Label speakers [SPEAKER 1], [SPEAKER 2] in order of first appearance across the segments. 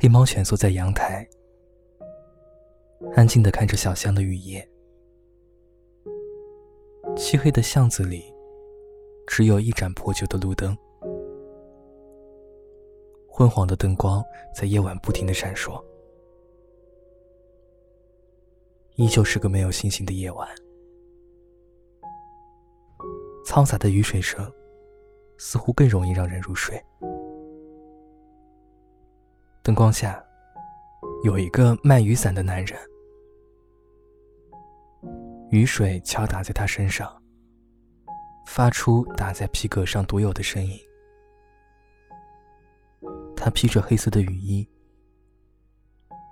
[SPEAKER 1] 黑猫蜷缩在阳台，安静的看着小巷的雨夜。漆黑的巷子里，只有一盏破旧的路灯，昏黄的灯光在夜晚不停的闪烁。依旧是个没有星星的夜晚，嘈杂的雨水声，似乎更容易让人入睡。灯光下，有一个卖雨伞的男人，雨水敲打在他身上，发出打在皮革上独有的声音。他披着黑色的雨衣，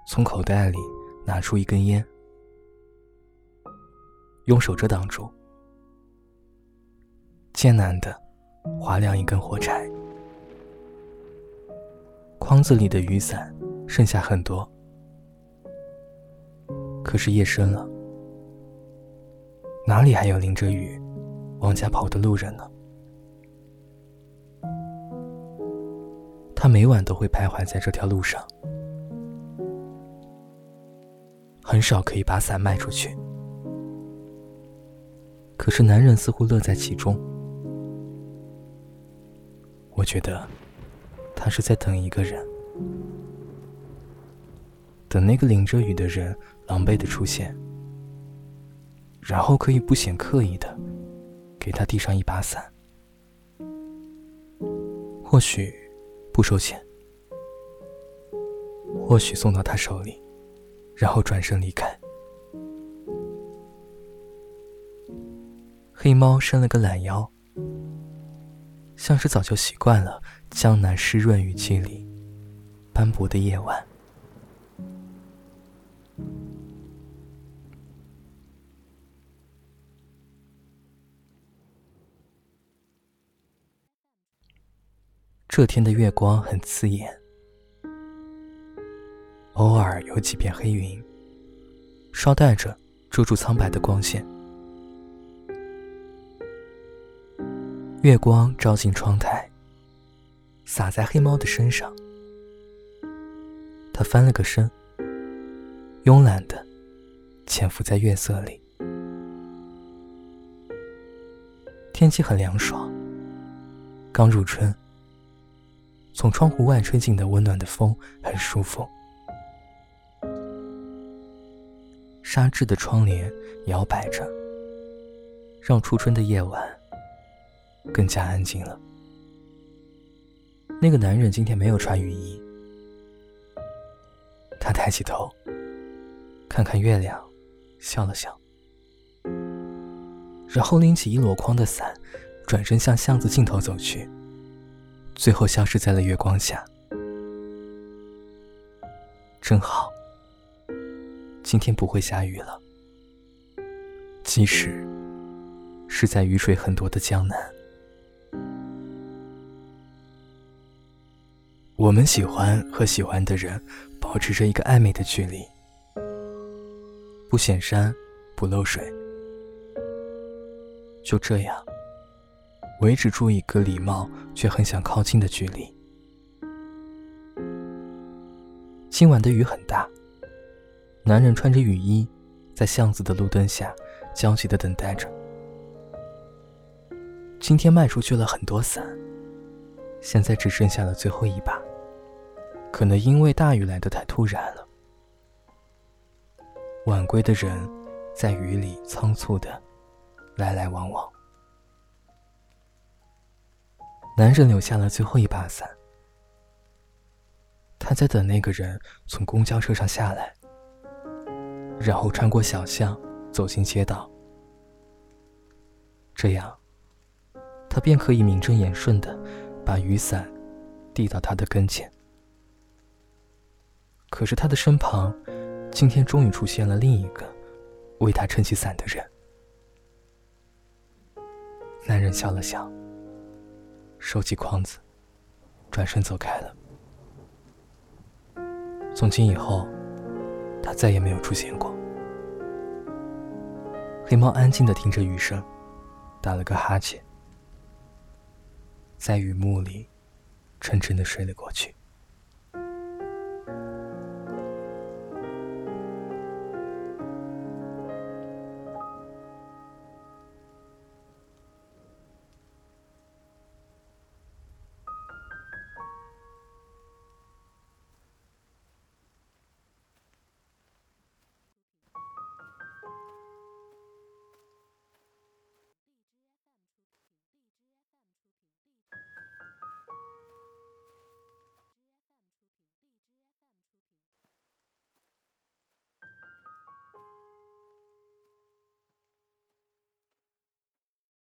[SPEAKER 1] 从口袋里拿出一根烟。用手遮挡住，艰难的划亮一根火柴。筐子里的雨伞剩下很多，可是夜深了，哪里还有淋着雨往家跑的路人呢？他每晚都会徘徊在这条路上，很少可以把伞卖出去。可是男人似乎乐在其中，我觉得他是在等一个人，等那个淋着雨的人狼狈的出现，然后可以不显刻意的给他递上一把伞，或许不收钱，或许送到他手里，然后转身离开。黑猫伸了个懒腰，像是早就习惯了江南湿润雨季里斑驳的夜晚。这天的月光很刺眼，偶尔有几片黑云，捎带着遮住苍白的光线。月光照进窗台，洒在黑猫的身上。它翻了个身，慵懒的潜伏在月色里。天气很凉爽，刚入春，从窗户外吹进的温暖的风很舒服。纱质的窗帘摇摆着，让初春的夜晚。更加安静了。那个男人今天没有穿雨衣。他抬起头，看看月亮，笑了笑，然后拎起一箩筐的伞，转身向巷子尽头走去，最后消失在了月光下。真好，今天不会下雨了，即使是在雨水很多的江南。我们喜欢和喜欢的人保持着一个暧昧的距离，不显山，不漏水，就这样维持住一个礼貌却很想靠近的距离。今晚的雨很大，男人穿着雨衣，在巷子的路灯下焦急地等待着。今天卖出去了很多伞，现在只剩下了最后一把。可能因为大雨来得太突然了，晚归的人在雨里仓促的来来往往。男人留下了最后一把伞，他在等那个人从公交车上下来，然后穿过小巷走进街道，这样他便可以名正言顺的把雨伞递到他的跟前。可是他的身旁，今天终于出现了另一个为他撑起伞的人。男人笑了笑，收起筐子，转身走开了。从今以后，他再也没有出现过。黑猫安静的听着雨声，打了个哈欠，在雨幕里沉沉的睡了过去。